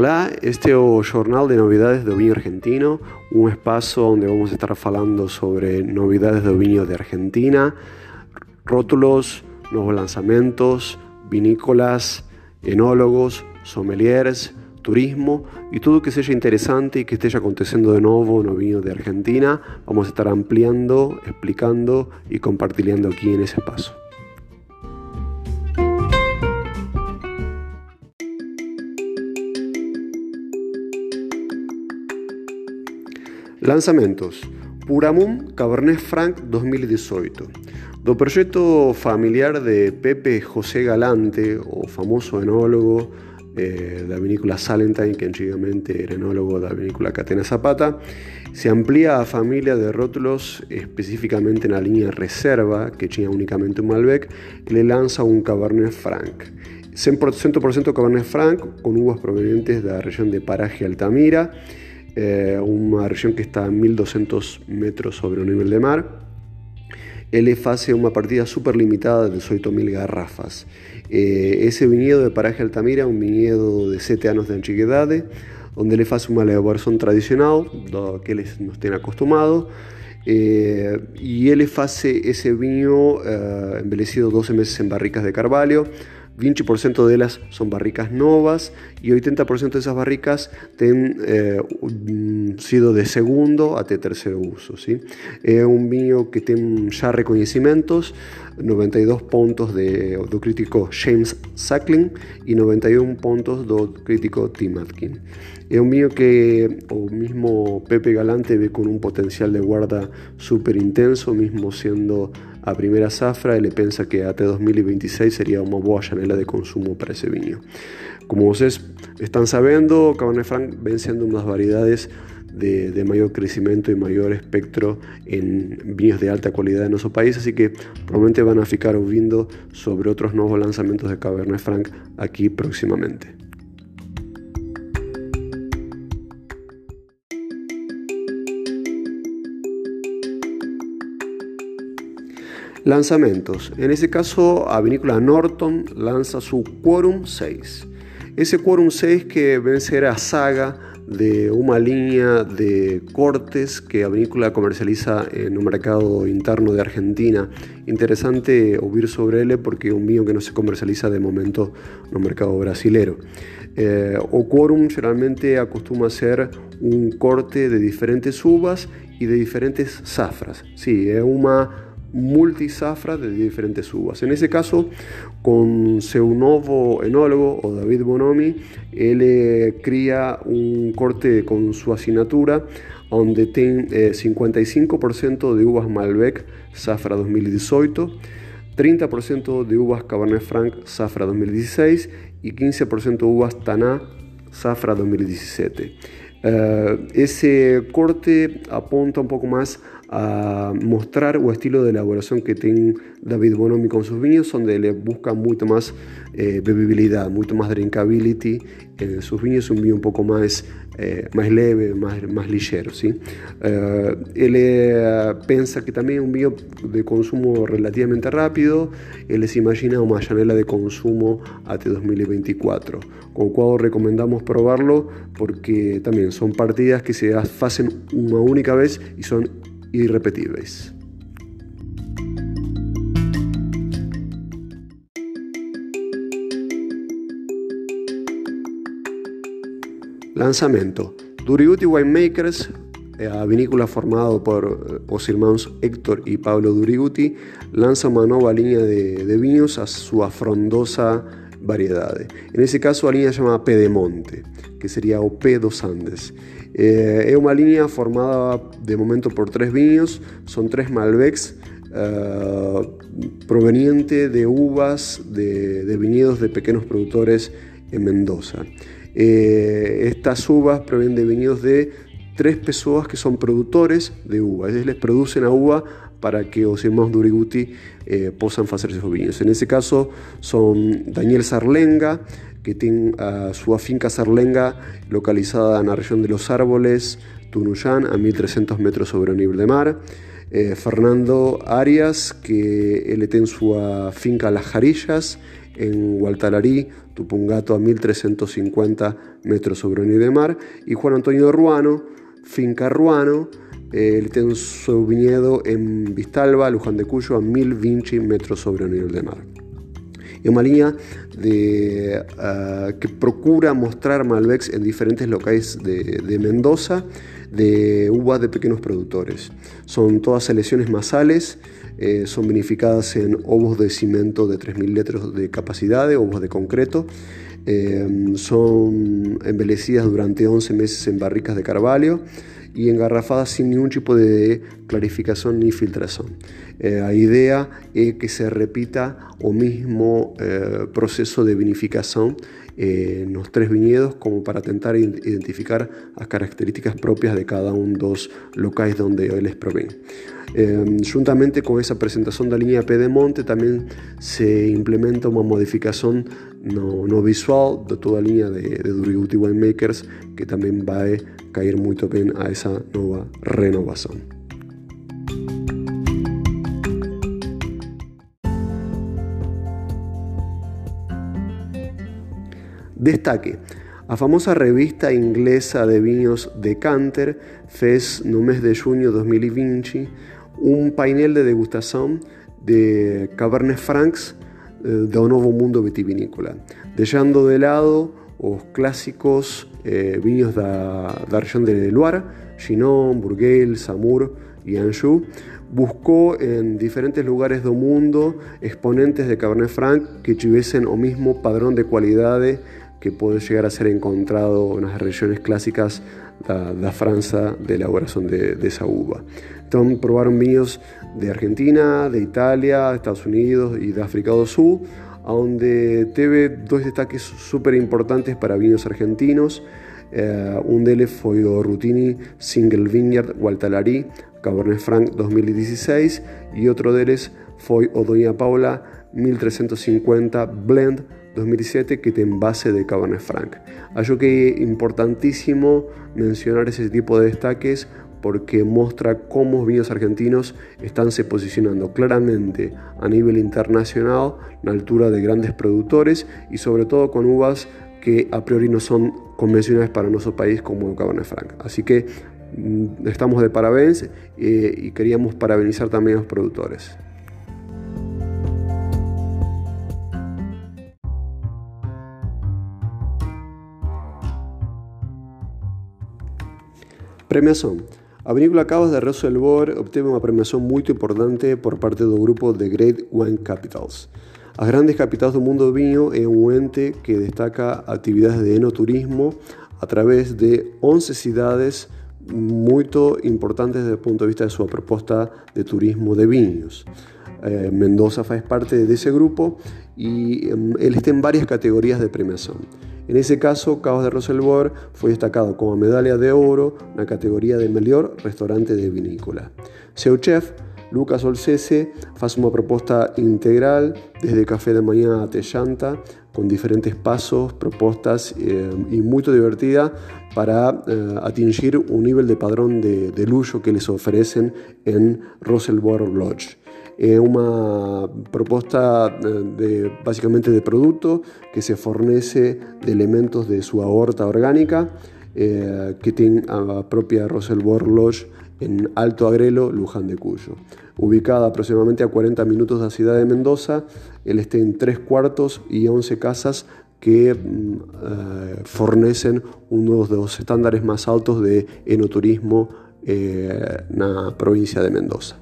Olá, este é o Jornal de Novidades do Vinho Argentino, um espaço onde vamos estar falando sobre novidades do vinho de Argentina, rótulos, novos lançamentos, vinícolas, enólogos, sommeliers, turismo e tudo que seja interessante e que esteja acontecendo de novo no vinho de Argentina, vamos estar ampliando, explicando e compartilhando aqui nesse espaço. Lançamentos: Puramum Cabernet Franc 2018. Do projeto familiar de Pepe José Galante, o famoso enólogo eh, da vinícola Salentine, que antigamente era enólogo da vinícola Catena Zapata, se amplía a familia de rótulos específicamente na linha Reserva, que tinha únicamente un Malbec, e le lanza un Cabernet Franc. 100%, Cabernet Franc con uvas provenientes da región de Paraje Altamira, eh, una región que está a 1200 metros sobre el nivel de mar. Él hace una partida súper limitada de 18.000 garrafas. Eh, ese viñedo de Paraje Altamira un viñedo de 7 años de antigüedad, donde le hace una elaboración tradicional, que les nos tiene acostumbrado, eh, y él hace ese viño envejecido 12 meses en barricas de carvalho, 20% de ellas son barricas novas y 80% de esas barricas han eh, sido de segundo a tercer uso. ¿sí? Es un vino que tiene ya reconocimientos, 92 puntos de, crítico James Sackling y 91 puntos do crítico Tim Atkin. Es un vino que el mismo Pepe Galante ve con un potencial de guarda súper intenso, mismo siendo a primera safra, le piensa que até 2026 sería una buena janela de consumo para ese vino. Como ustedes están sabiendo, Cabernet Franc ven siendo unas variedades de, mayor crecimiento y mayor espectro en vinos de alta calidad en nuestro país, así que probablemente van a ficar oyendo sobre otros nuevos lanzamientos de Cabernet Franc aquí próximamente. Lanzamientos. En este caso, a Norton lanza su Quorum 6. Ese Quorum 6 que vencerá a saga de una línea de cortes que a Vinícola comercializa en un mercado interno de Argentina. Interesante oír sobre él porque es un vino que no se comercializa de momento en el mercado brasilero. Eh, o quórum generalmente acostumbra a ser un corte de diferentes uvas y de diferentes zafras. Sí, es una multisafra de diferentes uvas. En ese caso, con su nuevo enólogo, o David Bonomi, él eh, cría un corte con su asignatura donde tiene 55% de uvas Malbec Zafra 2018, 30% de uvas Cabernet Franc Zafra 2016 y 15% uvas Taná Zafra 2017. Eh, ese corte apunta un poco más a mostrar o estilo de elaboración que tiene David Bonomi con sus vinos, donde le busca mucho más eh, bebibilidad, mucho más drinkability en sus vinos, un vino un poco más, eh, más leve, más, más ligero. ¿sí? Eh, él eh, piensa que también un vino de consumo relativamente rápido, él se imagina una llanela de consumo hasta 2024, con lo cual recomendamos probarlo porque también son partidas que se hacen una única vez y son irrepetibles. Lanzamiento. Duriguti Winemakers, eh, a vinícola formado por los eh, hermanos Héctor y Pablo Duriguti, lanza una nueva línea de, de vinos a su afrondosa variedad. En ese caso, la línea se llama Pedemonte, que sería OP dos Andes. Eh, es una línea formada de momento por tres viños, son tres Malbecs eh, provenientes de uvas de, viñedos de pequeños productores en Mendoza. Eh, estas uvas provienen de viñedos de tres personas que son productores de uva, ellos les producen a uva para que los hermanos eh, puedan hacer esos viños. En ese caso son Daniel Sarlenga, que tiene su finca Sarlenga localizada en la región de Los Árboles, Tunuyán, a 1300 metros sobre el nivel de mar. Eh, Fernando Arias, que él tiene su finca Las Jarillas, en Gualtalarí, Tupungato a 1350 metros sobre el nivel de mar, y Juan Antonio Ruano, Finca Ruano, él tiene su viñedo en Vistalba, Luján de Cuyo, a 1020 metros sobre el nivel de mar. Es una línea de, ah, que procura mostrar Malbecs en diferentes locales de, Mendoza de uvas de pequeños productores. Son todas selecciones masales, eh, son vinificadas en ovos de cemento de 3.000 litros de capacidad, ovos de concreto. Eh, son embellecidas durante 11 meses en barricas de carvalho y engarrafadas sin ningún tipo de clarificación ni filtración. Eh, idea es que se repita o mismo eh, proceso de vinificación eh, en los tres viñedos como para intentar identificar las características propias de cada uno de los locales donde les proveen. juntamente con esa presentación de la línea Pedemonte también se implementa una modificación no, visual de toda la línea de, de Winemakers que también va caer muy bien a esa nueva renovación. Destaque. A famosa revista inglesa de vinos Decanter fez no mes de junio 2020 un panel de degustación de Cabernet Francs eh, de un nuevo mundo vitivinícola, dejando de lado los clásicos eh, vinos de la región de Loire, Chinon, Bourgueil, Samur y Anjou, buscó en diferentes lugares del mundo exponentes de Cabernet Franc que tuviesen o mismo padrón de cualidades que puede llegar a ser encontrado en las regiones clásicas de, la Francia de elaboración de, de, esa uva. Entonces probaron vinos de Argentina, de Italia, de Estados Unidos y de África del Sur, donde tuve dos destaques súper importantes para vinos argentinos. Eh, un de ellos fue Rutini Single Vineyard Gualtalari Cabernet Franc 2016 y otro de ellos fue Odoña Paula 1350 Blend 2007 que tiene base de Cabernet Franc. Algo que importantísimo mencionar ese tipo de destaques porque muestra cómo los vinos argentinos están se posicionando claramente a nivel internacional, a la altura de grandes productores y sobre todo con uvas que a priori no son convencionales para nuestro país como el Cabernet Franc. Así que mm, estamos de parabéns eh, y queríamos parabenizar también a los productores. Premiación. A vinícola Cabas de Reservoir obteve una premiación muy importante por parte del grupo The Great Wine Capitals. Las grandes capitales del mundo del vino es un ente que destaca actividades de enoturismo a través de 11 ciudades muy importantes desde el punto de vista de su propuesta de turismo de vinos. Eh, Mendoza es parte de ese grupo y em, él está en varias categorías de premiación. En ese caso, Cabos de Roselbor fue destacado como medalla de oro en la categoría de mejor restaurante de vinícola. Seu chef, Lucas Olcese, hace una propuesta integral desde café de mañana a llanta, con diferentes pasos, propuestas eh, y muy divertida para eh, atingir un nivel de padrón de, de lujo que les ofrecen en Roselbor Lodge. Es una propuesta eh, de, básicamente de producto que se fornece de elementos de su aorta orgánica eh, que tiene la propia Roselbor Lodge en Alto Agrelo, Luján de Cuyo. Ubicada aproximadamente a 40 minutos de la ciudad de Mendoza, él está en tres cuartos y 11 casas que mm, eh, fornecen uno de los estándares más altos de enoturismo en la provincia de Mendoza.